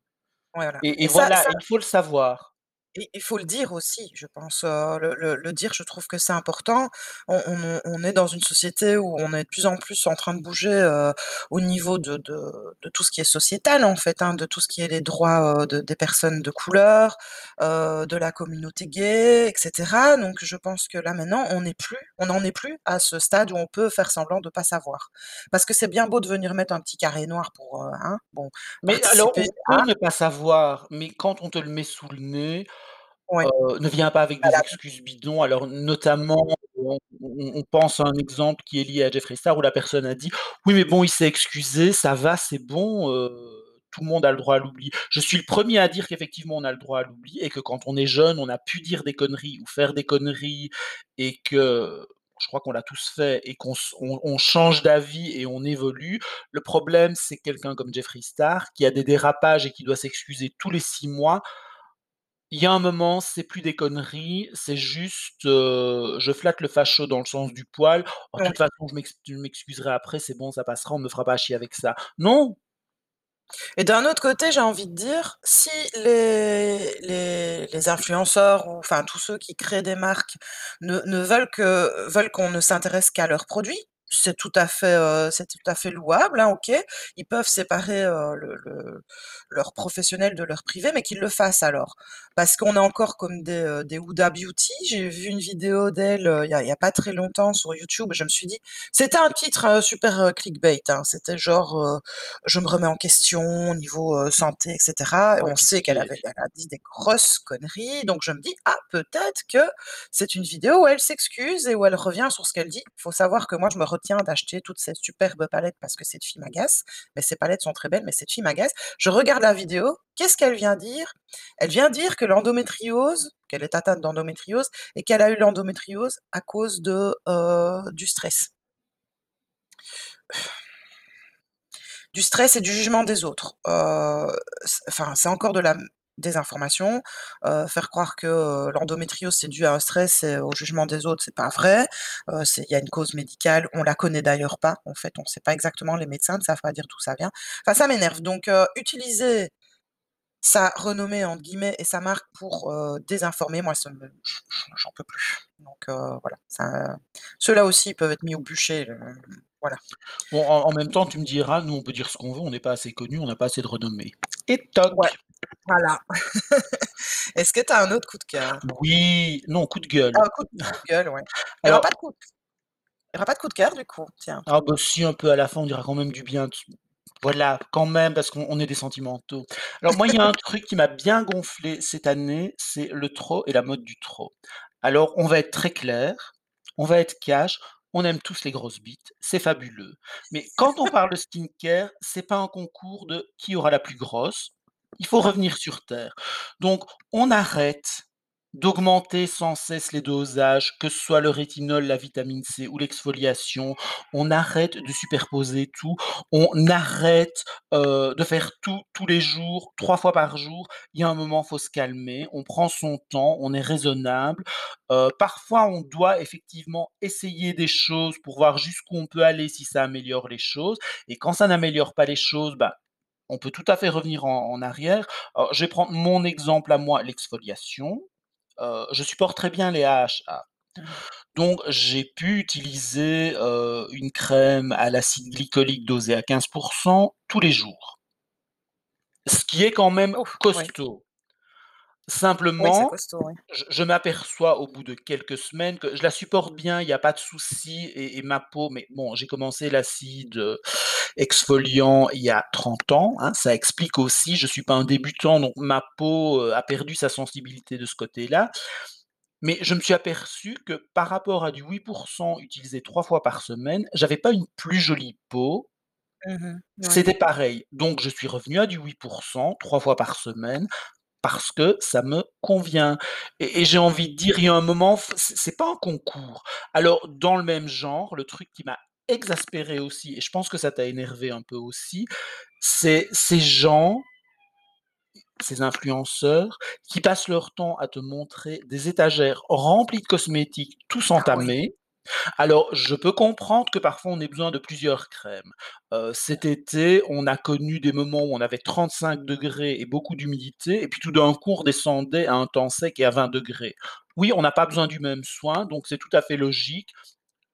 S2: Voilà
S1: et et
S2: et ça
S1: voilà
S2: ça
S1: il faut le savoir.
S2: Et il faut le dire aussi, je pense, heu, le le le dire, je trouve que c'est important. On on on est dans une société où on est de plus en plus en train de bouger, heu, au niveau de de de tout ce qui est sociétal, en fait, hein, de tout ce qui est les droits, heu, de des personnes de couleur, heu, de la communauté gay et cetera. Donc je pense que là, maintenant, on n'est plus on n'en est plus à ce stade où on peut faire semblant de pas savoir. Parce que c'est bien beau de venir mettre un petit carré noir pour, heu, hein, bon,
S1: Mais alors,
S2: participer
S1: on peut
S2: à
S1: ne pas savoir, mais quand on te le met sous le nez,
S2: Ouais.
S1: heu, ne viens pas avec des excuses bidons. Alors notamment, on pense à un exemple qui est lié à Jeffree Star où la personne a dit: «Oui, mais bon, il s'est excusé, ça va, c'est bon, heu, tout le monde a le droit à l'oubli». Je suis le 1er à dire qu'effectivement, on a le droit à l'oubli et que quand on est jeune, on a pu dire des conneries ou faire des conneries et que je crois qu'on l'a tous fait et qu'on s on on change d'avis et on évolue. Le problème, c'est quelqu'un comme Jeffree Star qui a des dérapages et qui doit s'excuser tous les 6 mois. Il y a un moment, c'est plus des conneries, c'est juste, heu, je flatte le facho dans le sens du poil: «Oh, de toute façon, je m'ex je m'excuserai après, c'est bon, ça passera, on me fera pas chier avec ça». Non!
S2: Et d'un autre côté, j'ai envie de dire, si les les les influenceurs ou enfin tous ceux qui créent des marques ne ne veulent que veulent qu'on ne s'intéresse qu'à leurs produits, c'est tout à fait, heu, c'est tout à fait louable, hein, OK. Ils peuvent séparer, le le leur professionnel de leur privé, mais qu'ils le fassent alors. Parce qu'on a encore comme des, heu, des Huda Beauty, j'ai vu une vidéo d'elle, heu, il y a il y a pas très longtemps sur YouTube, je me suis dit c'était un titre, super, clickbait, hein. C'était genre, «Je me remets en question niveau, heu, santé» et cetera et
S1: Ouais,
S2: on sait qu'elle avait elle a dit des grosses conneries, donc je me dis: «Ah, peut-être que c'est une vidéo où elle s'excuse et où elle revient sur ce qu'elle dit». Il faut savoir que moi, je me retiens d'acheter toutes ces superbes palettes parce que cette fille m'agace, mais ces palettes sont très belles, mais cette fille m'agace. Je regarde la vidéo, qu'est-ce qu'elle vient dire? Elle vient dire que l'endométriose qu'elle est atteinte d'endométriose et qu'elle a eu l'endométriose à cause de, heu, du stress. Du stress et du jugement des autres. Heu, c enfin, c'est encore de la désinformation. Heu, faire croire que, l'endométriose, c'est dû à un stress et au jugement des autres, c'est pas vrai. Il y a une cause médicale, on la connaît d'ailleurs pas, en fait, on sait pas exactement, les médecins ne savent pas dire d'où ça vient. Enfin, ça m'énerve donc utiliser sa «renommée» entre guillemets et sa marque pour, désinformer, moi j'en peux plus. Donc voilà, ceux-là aussi peuvent être mis au bûcher, voilà.
S1: Bon, en en même temps, tu me diras, nous, on peut dire ce qu'on veut, on n'est pas assez connus, on n'a pas assez de renommée et
S2: Ouais,
S1: toc!
S2: voilà. Est-ce que tu as un autre coup de cœur?
S1: Oui, non, coup de gueule.
S2: Un coup de gueule, ouais. Il y aura
S1: Alors
S2: pas de coup il y aura pas de coup de cœur, du coup? Tiens.
S1: Ah bah si, un peu à la fin, on dira quand même du bien de voilà, quand même, parce qu'on on est des sentimentaux. Alors moi, il y a un truc qui m'a bien gonflé cette année, c'est le trop et la mode du trop. Alors, on va être très clair, on va être cash, on aime tous les grosses bites, c'est fabuleux. Mais quand on parle de skincare, c'est pas un concours de qui aura la plus grosse, il faut revenir sur terre. Donc on arrête d'augmenter sans cesse les dosages, que ce soit le rétinol, la vitamine C ou l'exfoliation. On arrête de superposer tout, on arrête, heu, de faire tout, tous les jours, 3 fois par jour. Il y a un moment, faut se calmer, on prend son temps, on est raisonnable. Heu, parfois, on doit effectivement essayer des choses pour voir jusqu'où on peut aller si ça améliore les choses et quand ça n'améliore pas les choses, bah, on peut tout à fait revenir en en arrière. Alors, je vais prendre mon exemple à moi, l'exfoliation. Heu, je supporte très bien les AHA.
S2: Mmh mh.
S1: Donc j'ai pu utiliser, une crème à l'acide glycolique dosée à 15 % tous les jours. Ce qui est quand même
S2: Ouf! Oui. Oui,
S1: Simplement,
S2: costaud, oui.
S1: je je m'aperçois au bout de quelques semaines que je la supporte bien, il y a pas de souci et et ma peau mais bon, j'ai commencé l'acide, heu, exfoliant il y a 30 ans, hein, ça explique aussi, je suis pas un débutant, donc ma peau, heu, a perdu sa sensibilité de ce côté-là. Mais je me suis aperçu que par rapport à du 8 % utilisé 3 fois par semaine, j'avais pas une plus jolie peau
S2: Mmh
S1: c'était pareil. Donc je suis revenu à du 8 % 3 fois par semaine parce que ça me convient et et j'ai envie de dire, il y a un moment, c'est pas un concours. Alors dans le même genre, le truc qui m'a exaspéré aussi et je pense que ça t'a énervé un peu aussi, c'est ces gens ces influenceurs qui passent leur temps à te montrer des étagères remplies de cosmétiques tous
S2: Ah
S1: entamés. Alors je peux comprendre que parfois on ait besoin de plusieurs crèmes. Cet été, on a connu des moments où on avait 35° et beaucoup d'humidité et puis tout d'un coup on redescendait à un temps sec et à 20°. Oui, on n'a pas besoin du même soin, donc c'est tout à fait logique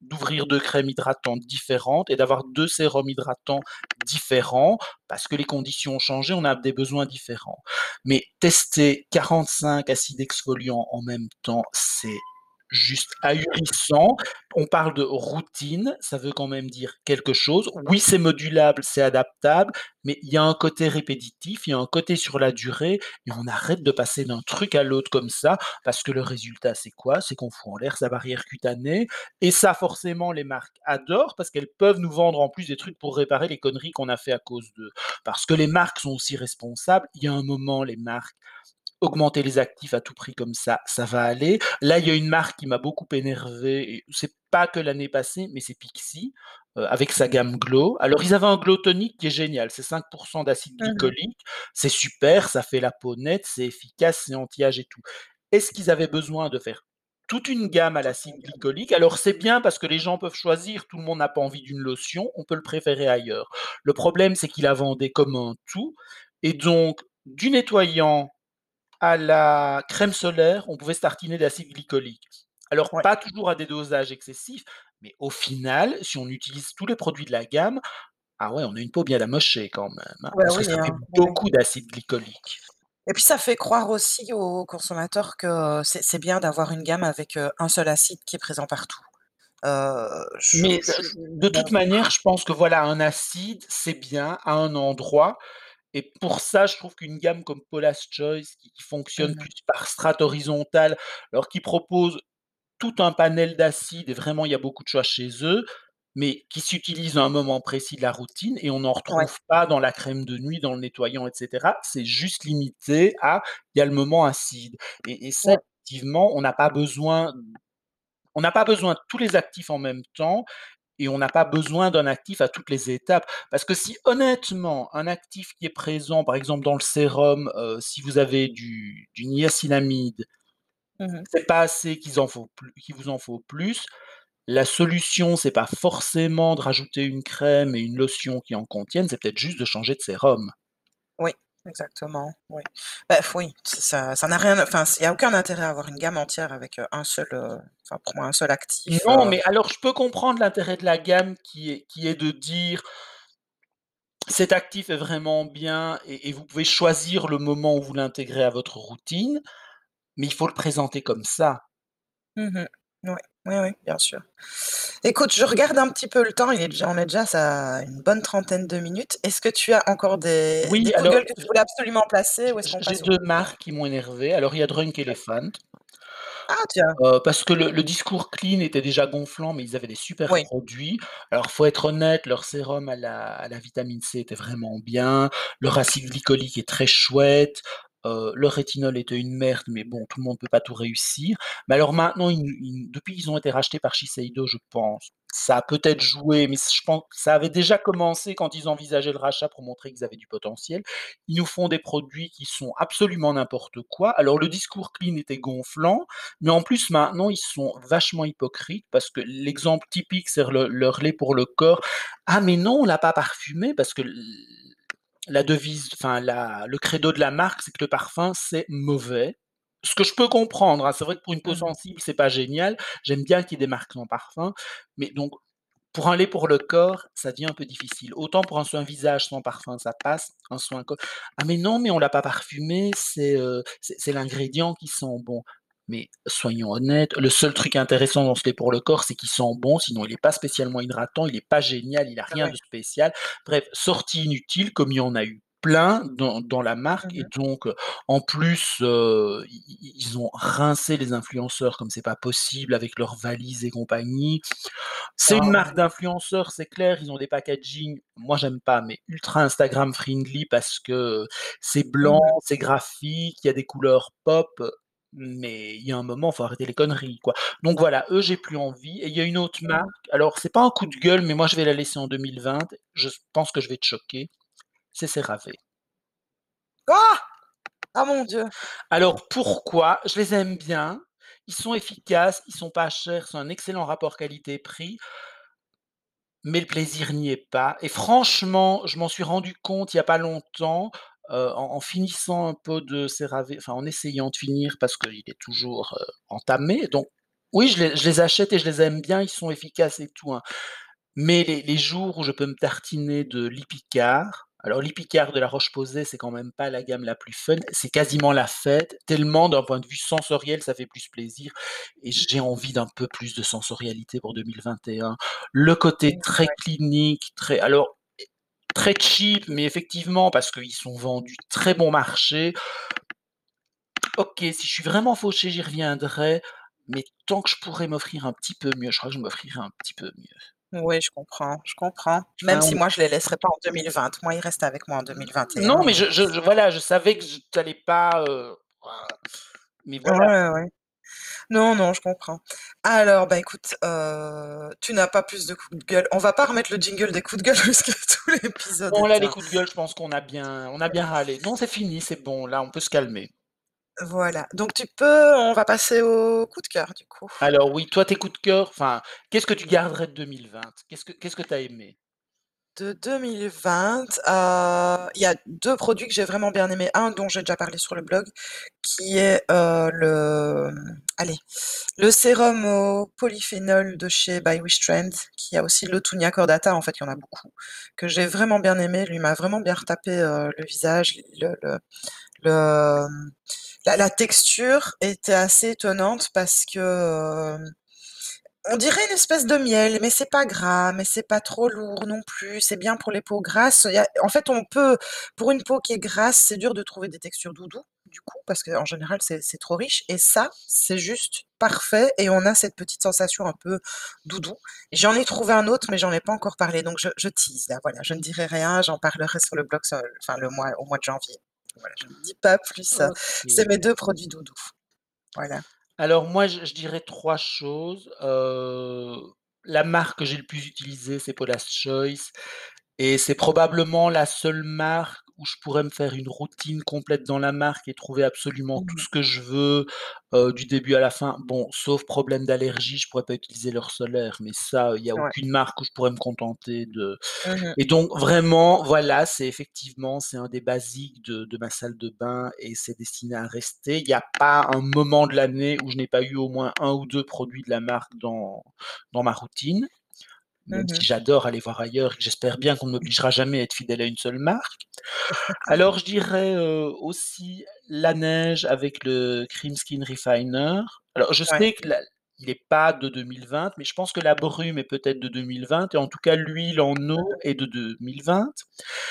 S1: d'ouvrir 2 crèmes hydratantes différentes et d'avoir 2 sérums hydratants différents parce que les conditions ont changé, on a des besoins différents. Mais tester 45 acides exfoliants en même temps, c'est juste ahurissant. On parle de routine, ça veut quand même dire quelque chose. Oui, c'est modulable, c'est adaptable, mais il y a un côté répétitif, il y a un côté sur la durée et on arrête de passer d'un truc à l'autre comme ça parce que le résultat, c'est quoi? C'est qu'on fout en l'air sa barrière cutanée et ça forcément les marques adorent parce qu'elles peuvent nous vendre en plus des trucs pour réparer les conneries qu'on a fait à cause d'eux. Parce que les marques sont aussi responsables, il y a un moment, les marques augmenter les actifs à tout prix comme ça, ça va aller. Là, il y a une marque qui m'a beaucoup énervé et c'est pas que l'année passée, mais c'est Pixi, heu, avec sa gamme Glow. Alors ils avaient un Glow Tonic qui est génial, c'est 5 % d'acide
S2: mh.
S1: glycolique, c'est super, ça fait la peau nette, c'est efficace, c'est anti-âge et tout. Est-ce qu'ils avaient besoin de faire toute une gamme à l'acide glycolique? Alors c'est bien parce que les gens peuvent choisir, tout le monde n'a pas envie d'une lotion, on peut le préférer ailleurs. Le problème, c'est qu'ils la vendaient comme un tout et donc du nettoyant à la crème solaire, on pouvait se tartiner d'acide glycolique. Alors
S2: Ouais.
S1: pas toujours à des dosages excessifs, mais au final, si on utilise tous les produits de la gamme, ah ouais, on a une peau bien amochée quand même, hein, parce que ça fait
S2: hein,
S1: beaucoup d'acide glycolique.
S2: Et puis ça fait croire aussi aux consommateurs que c'est bien d'avoir une gamme avec, un seul acide qui est présent partout. Je
S1: Mais de
S2: je
S1: de
S2: bon.
S1: toute manière, je pense que voilà, un acide, c'est bien à un endroit et pour ça, je trouve qu'une gamme comme Paula's Choice qui qui
S2: Mmh
S1: fonctionne
S2: mh.
S1: plus par strate horizontale, alors qui propose tout un panel d'acides et vraiment il y a beaucoup de choix chez eux, mais qui s'utilisent à un moment précis de la routine et on n'en
S2: Ouais.
S1: retrouve pas dans la crème de nuit, dans le nettoyant et cetera. C'est juste limité à il y a le moment acide et et ça
S2: Ouais.
S1: effectivement, on n'a pas besoin on n'a pas besoin de tous les actifs en même temps et on n'a pas besoin d'un actif à toutes les étapes. Parce que si honnêtement, un actif qui est présent, par exemple dans le sérum, heu, si vous avez du du niacinamide
S2: Mmh mh.
S1: c'est pas assez, qu'il vous en faut plus, la solution, c'est pas forcément de rajouter une crème et une lotion qui en contiennent, c'est peut-être juste de changer de sérum.
S2: Oui, exactement, oui. Bah f oui, ça ça n'a rien enfin, il y a aucun intérêt à avoir une gamme entière avec, heu, un seul, heu, enfin pour moi un seul actif,
S1: Non,
S2: heu
S1: mais alors je peux comprendre l'intérêt de la gamme qui est qui est de dire cet actif est vraiment bien et et vous pouvez choisir le moment où vous l'intégrez à votre routine, mais il faut le présenter comme ça.
S2: Mmh mh. Ouais, oui, oui, bien sûr. Écoute, je regarde un petit peu le temps, il est déjà on est déjà à une bonne trentaine de minutes. Est-ce que tu as encore des
S1: Oui,
S2: des coups de
S1: alors
S2: gueule que tu voulais absolument placer
S1: j
S2: ou est-ce
S1: j
S2: qu'on
S1: j'ai
S2: passe au
S1: 2 marques qui m'ont énervé. Alors il y a Drunk Elephant
S2: Ah tiens!
S1: heu, parce que le le discours clean était déjà gonflant, mais ils avaient des super
S2: Oui.
S1: produits. Alors faut être honnête, leur sérum à la à la vitamine C était vraiment bien, leur acide glycolique est très chouette, heu, leur rétinol était une merde, mais bon, tout le monde peut pas tout réussir. Mais alors maintenant, depuis qu'ils ont été rachetés par Shiseido, je pense, ça a peut-être joué, mais je pen ça avait déjà commencé quand ils envisageaient le rachat pour montrer qu'ils avaient du potentiel. Ils nous font des produits qui sont absolument n'importe quoi. Alors le discours clean était gonflant, mais en plus maintenant, ils sont vachement hypocrites parce que l'exemple typique, c'est le leur lait pour le corps: «Ah mais non, on l'a pas parfumé» parce que la devise, enfin la le credo de la marque, c'est que le parfum, c'est mauvais. Ce que je peux comprendre, hein, c'est vrai que pour une peau
S2: Mmh mh.
S1: sensible, c'est pas génial. J'aime bien qu'il y ait des marques sans parfum, mais donc pour un lait pour le corps, ça devient un peu difficile. Autant pour un soin visage sans parfum, ça passe, un soin corps «Ah mais non, mais on l'a pas parfumé, c'est, c'est c'est l'ingrédient qui sent bon». Mais soyons honnêtes, le seul truc intéressant dans ce lait pour le corps, c'est qu'il sent bon, sinon il est pas spécialement hydratant, il est pas génial, il a rien
S2: Ouais.
S1: de spécial. Bref, sortie inutile comme il y en a eu plein dans dans la marque
S2: Mmh
S1: et donc, heu, en plus, i ils ont rincé les influenceurs comme c'est pas possible avec leurs valises et compagnie. C'est une
S2: Ah
S1: marque d'influenceurs, c'est clair, ils ont des packaging, moi j'aime pas, mais ultra Instagram friendly parce que, c'est
S2: Mmh
S1: blanc, c'est graphique, il y a des couleurs pop, mais il y a un moment, faut arrêter les conneries, quoi. Donc voilà, eux, j'ai plus envie. Et il y a une autre
S2: Mmh
S1: marque, alors c'est pas un coup de gueule, mais moi je vais la laisser en 2020, je pense que je vais te choquer, c'est CeraVe.
S2: Ah! Ah mon Dieu!
S1: Alors pourquoi? Je les aime bien, ils sont efficaces, ils sont pas chers, c'est un excellent rapport qualité-prix. Mais le plaisir n'y est pas. Et franchement, je m'en suis rendu compte il y a pas longtemps, heu, en en finissant un pot de CeraVe, enfin en essayant de finir parce qu'il est toujours, heu, entamé donc oui, je les je les achète et je les aime bien, ils sont efficaces et tout, hein. Mais les les jours où je peux me tartiner de Lipicard, alors Lipicard de La Roche-Posay, c'est quand même pas la gamme la plus fun, c'est quasiment la fête, tellement d'un point de vue sensoriel, ça fait plus plaisir et j'ai envie d'un peu plus de sensorialité pour 2021. Le côté
S2: Mmh,
S1: très clinique, très alors très cheap, mais effectivement parce qu'ils sont vendus très bon marché. OK, si je suis vraiment fauché, j'y reviendrai, mais tant que je pourrais m'offrir un petit peu mieux, je crois que je m'offrirai un petit peu mieux.
S2: Oui, je comprends, je comprends. Même
S1: Enfin
S2: si moi je les laisserai pas en 2020, moi ils restent avec moi en deux
S1: N
S2: mille vingt et
S1: non,
S2: un,
S1: mais je je je voilà, je savais que tu allais pas, heu, mais
S2: Ouais,
S1: voilà.
S2: ouais, ouais. Non, non, je comprends. Alors, bah, écoute, heu, tu n'as pas plus de coups de gueule. On va pas remettre le jingle des coups de gueule que tout l'épisode
S1: Non, là, les coups de gueule, je pense qu'on a bien on a bien râlé. Non, c'est fini, c'est bon, là, on peut se calmer.
S2: Voilà, donc tu peux on va passer aux coups de cœur, du coup.
S1: Alors oui, toi, tes coups de cœur, enfin, qu'est-ce que tu garderais de 2020? Qu'est-ce que qu'est-ce que tu as aimé?
S2: De 2020, heu, il y a 2 produits que j'ai vraiment bien aimés. Un dont j'ai déjà parlé sur le blog, qui est, heu, le, allez, le sérum au polyphénol de chez By Wishtrend, qui a aussi l'Autunia cordata, en fait, il y en a beaucoup, que j'ai vraiment bien aimé. Lui m'a vraiment bien retapé, heu, le visage, la texture était assez étonnante parce que, on dirait une espèce de miel, mais c'est pas gras, mais c'est pas trop lourd non plus, c'est bien pour les peaux grasses. Il y a en fait, on peut pour une peau qui est grasse, c'est dur de trouver des textures doudou, du coup, parce qu'en général, c'est c'est trop riche et ça, c'est juste parfait et on a cette petite sensation un peu doudou. J'en ai trouvé un autre, mais j'en ai pas encore parlé, donc je je tease là, voilà, je ne dirai rien, j'en parlerai sur le blog sur enfin le mois au mois de janvier. Voilà, je ne dis pas plus, c'est mes 2 produits doudou. Voilà.
S1: Alors moi, je dirais 3 choses, la marque que j'ai le plus utilisée, c'est Paula's Choice et c'est probablement la seule marque où je pourrais me faire une routine complète dans la marque et trouver absolument
S2: Mmh
S1: tout
S2: mh.
S1: ce que je veux, du début à la fin. Bon, sauf problème d'allergie, je pourrais pas utiliser leur solaire, mais ça, il y a
S2: Ouais.
S1: aucune marque où je pourrais me contenter de
S2: Mmh mh.
S1: et donc vraiment, voilà, c'est effectivement, c'est un des basiques de de ma salle de bain et c'est destiné à rester. Il y a pas un moment de l'année où je n'ai pas eu au moins 1 ou 2 produits de la marque dans dans ma routine,
S2: Mmh
S1: même si
S2: mh.
S1: j'adore aller voir ailleurs et que j'espère bien qu'on ne m'obligera jamais à être fidèle à une seule marque. Alors je dirais, aussi Laneige avec le Cream Skin Refiner. Alors je
S2: Ouais.
S1: sais que la il est pas de 2020, mais je pense que la brume est peut-être de 2020 et en tout cas l'huile en
S2: Mmh
S1: eau est de 2020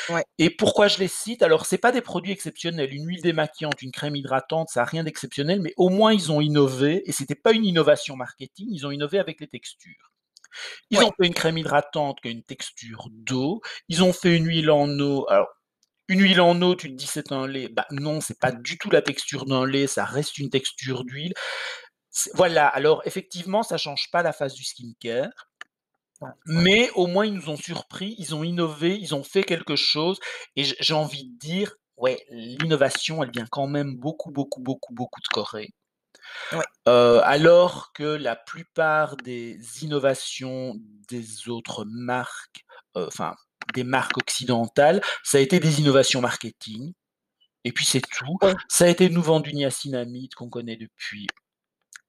S2: Ouais.
S1: et pourquoi je les cite? Alors c'est pas des produits exceptionnels, une huile démaquillante, une crème hydratante, ça a rien d'exceptionnel, mais au moins ils ont innové et c'était pas une innovation marketing, ils ont innové avec les textures. Ils
S2: Ouais.
S1: ont fait une crème hydratante qui a une texture d'eau, ils ont fait une huile en eau, alors une huile en eau, tu te dis: «C'est un lait», bah non, c'est pas du tout la texture d'un lait, ça reste une texture d'huile. Voilà, alors effectivement, ça change pas la face du skincare.
S2: Ouais, ouais.
S1: mais au moins ils nous ont surpris, ils ont innové, ils ont fait quelque chose. Et j j'ai envie de dire, ouais, l'innovation, elle vient quand même beaucoup, beaucoup, beaucoup, beaucoup de Corée.
S2: Ouais.
S1: Heu, alors que la plupart des innovations des autres marques, heu, enfin des marques occidentales, ça a été des innovations marketing et puis c'est tout. Ça a été nous vendre du niacinamide qu'on connaît depuis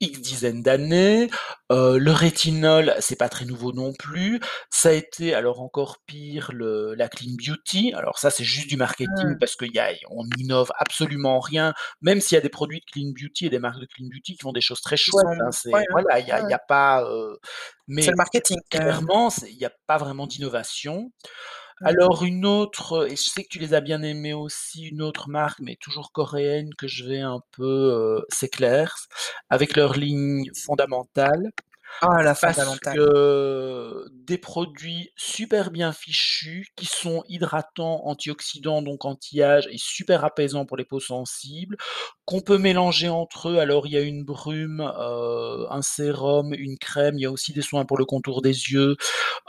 S1: X dizaines d'années. Heu, le rétinol, c'est pas très nouveau non plus. Ça a été alors encore pire le la clean beauty. Alors ça, c'est juste du marketing
S2: Mmh.
S1: parce qu'il y a on innove absolument rien, même s'il y a des produits de clean beauty et des marques de clean beauty qui font des choses très chouettes, hein.
S2: ouais,
S1: C'est
S2: hein.
S1: voilà, il y a
S2: Ouais,
S1: pas,
S2: C'est
S1: mais
S2: le marketing
S1: clairement, c'est il y a pas vraiment d'innovation. Alors une autre, et je sais que tu les as bien aimées aussi, une autre marque, mais toujours coréenne que je vais un peu, heu, c'est Claire's, avec leur ligne fondamentale.
S2: Ah la
S1: Parce
S2: fondamentale.
S1: que des produits super bien fichus, qui sont hydratants, antioxydants, donc anti-âge et super apaisants pour les peaux sensibles, qu'on peut mélanger entre eux. Alors il y a une brume, heu, un sérum, une crème, il y a aussi des soins pour le contour des yeux,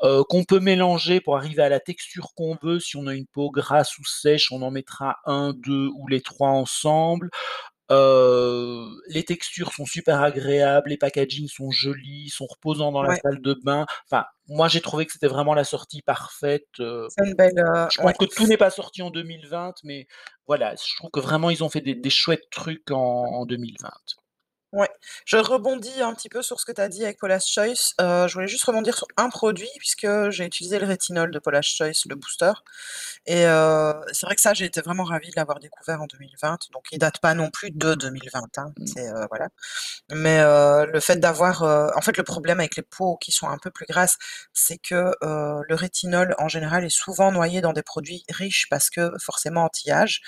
S1: heu, qu'on peut mélanger pour arriver à la texture qu'on veut. Si on a une peau grasse ou sèche, on en mettra 1-2 ou les 3 ensemble. Heu, les textures sont super agréables, les packagings sont jolis, sont reposants dans la
S2: Ouais.
S1: salle de bain. Enfin, moi j'ai trouvé que c'était vraiment la sortie parfaite,
S2: une belle, heu,
S1: je pense
S2: ouais.
S1: que tout n'est pas sorti en 2020, mais voilà, je trouve que vraiment ils ont fait des des chouettes trucs en en 2020.
S2: Ouais, je rebondis un petit peu sur ce que tu as dit avec Paula's Choice. Heu, je voulais juste rebondir sur un produit puisque j'ai utilisé le rétinol de Paula's Choice, le booster et heu, c'est vrai que ça, j'ai été vraiment ravie de l'avoir découvert en 2020, donc il date pas non plus de 2020, hein,
S1: Mmh.
S2: c'est, heu, voilà. Mais, heu, le fait d'avoir, heu en fait, le problème avec les peaux qui sont un peu plus grasses, c'est que, heu, le rétinol, en général, est souvent noyé dans des produits riches parce que forcément anti-âge.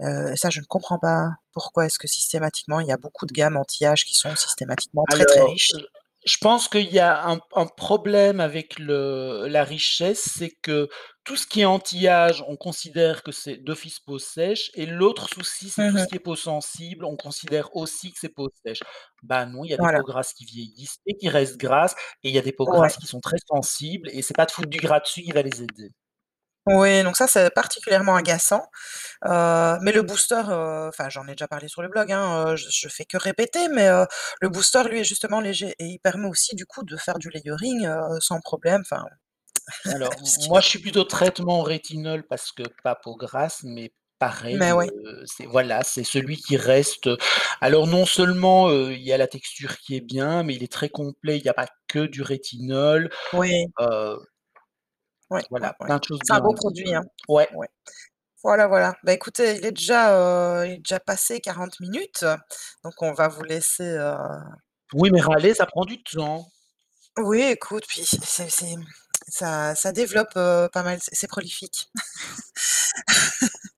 S2: Heu, ça, je ne comprends pas pourquoi est-ce que systématiquement il y a beaucoup de gammes anti-âge qui sont systématiquement très, très riches?
S1: je pense qu'il y a un un problème avec le la richesse, c'est que tout ce qui est anti-âge, on considère que c'est d'office peau sèche et l'autre souci, c'est
S2: Mmh
S1: tout ce
S2: mh.
S1: qui est peau sensible, on considère aussi que c'est peau sèche. Bah non, il y a des
S2: Voilà.
S1: peaux grasses qui vieillissent et qui restent grasses et il y a des peaux
S2: Ouais.
S1: grasses qui sont très sensibles et c'est pas de foutre du gras dessus qui va les aider.
S2: Oui, donc ça, c'est particulièrement agaçant, heu, mais le booster, heu, enfin, j'en ai déjà parlé sur le blog, hein, heu, je je fais que répéter, mais, heu, le booster, lui, est justement léger et il permet aussi, du coup, de faire du layering, heu, sans problème, enfin
S1: Alors, m moi, je suis plutôt traitement rétinol parce que pas peau grasse, mais
S2: Mais
S1: pareil,
S2: oui.
S1: heu, c'est voilà, c'est celui qui reste, heu alors non seulement, heu, il y a la texture qui est bien, mais il est très complet, il y a pas que du rétinol,
S2: Oui.
S1: heu
S2: Ouais, ouais,
S1: voilà,
S2: ouais.
S1: plein de choses
S2: C'est un
S1: bien
S2: beau produit, hein.
S1: Ouais.
S2: Ouais. Voilà, voilà. Bah, écoutez, il est déjà, heu, il est déjà passé 40 minutes, donc on va vous laisser, heu
S1: Oui, mais râler, ça prend du temps.
S2: Oui, écoute, puis c'est c'est ça ça développe, heu, pas mal, c'est c'est prolifique.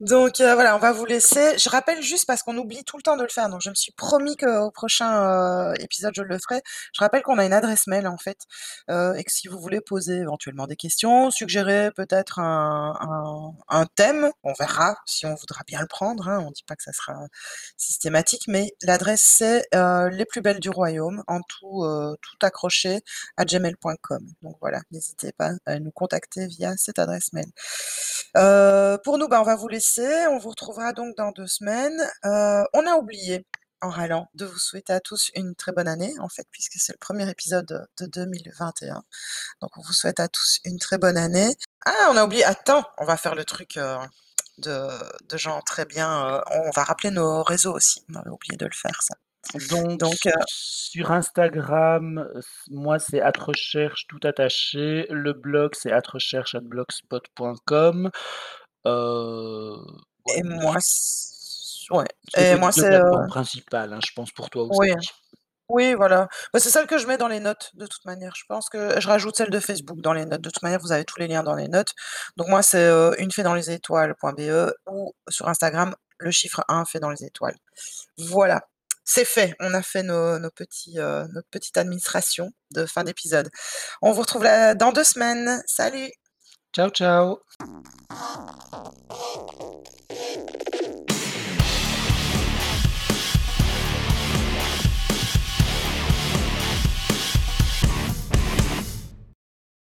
S2: Donc, heu, voilà, on va vous laisser. Je rappelle juste parce qu'on oublie tout le temps de le faire, donc je me suis promis qu'au prochain, heu, épisode, je le ferai. Je rappelle qu'on a une adresse mail, en fait, heu, et que si vous voulez poser éventuellement des questions, suggérer peut-être un thème, on verra si on voudra bien le prendre, hein, on dit pas que ça sera systématique, mais l'adresse c'est, les plus belles du royaume en tout, tout accroché @gmail.com. Donc voilà, n'hésitez pas à nous contacter via cette adresse mail. Pour nous, bah, on va vous laisser, on vous retrouvera donc dans 2 semaines. Heu, on a oublié, en râlant, de vous souhaiter à tous une très bonne année, en fait, puisque c'est le 1er épisode de 2021. Donc on vous souhaite à tous une très bonne année. Ah, on a oublié, attends, on va faire le truc, heu, de de gens très bien, heu, on va rappeler nos réseaux aussi. On avait oublié de le faire ça.
S1: Donc sur Instagram, moi, c'est @recherche tout attaché, le blog, c'est @recherche@blogspot.com, heu, ouais,
S2: Et moi c ouais
S1: c'est
S2: et moi
S1: 2
S2: c'est, heu
S1: plateformes principales, hein, je pense pour toi
S2: Oui,
S1: aussi.
S2: oui, voilà. Bah, c'est celle que je mets dans les notes, de toute manière. Je pense que je rajoute celle de Facebook dans les notes. De toute manière, vous avez tous les liens dans les notes. Donc moi, c'est, heu, une fée dans les étoiles.be ou sur Instagram, le chiffre 1 fée dans les étoiles. Voilà, c'est fait. On a fait nos nos petits, heu, notre petite administration de fin d'épisode. On vous retrouve là dans 2 semaines. Salut!
S1: Ciao, ciao.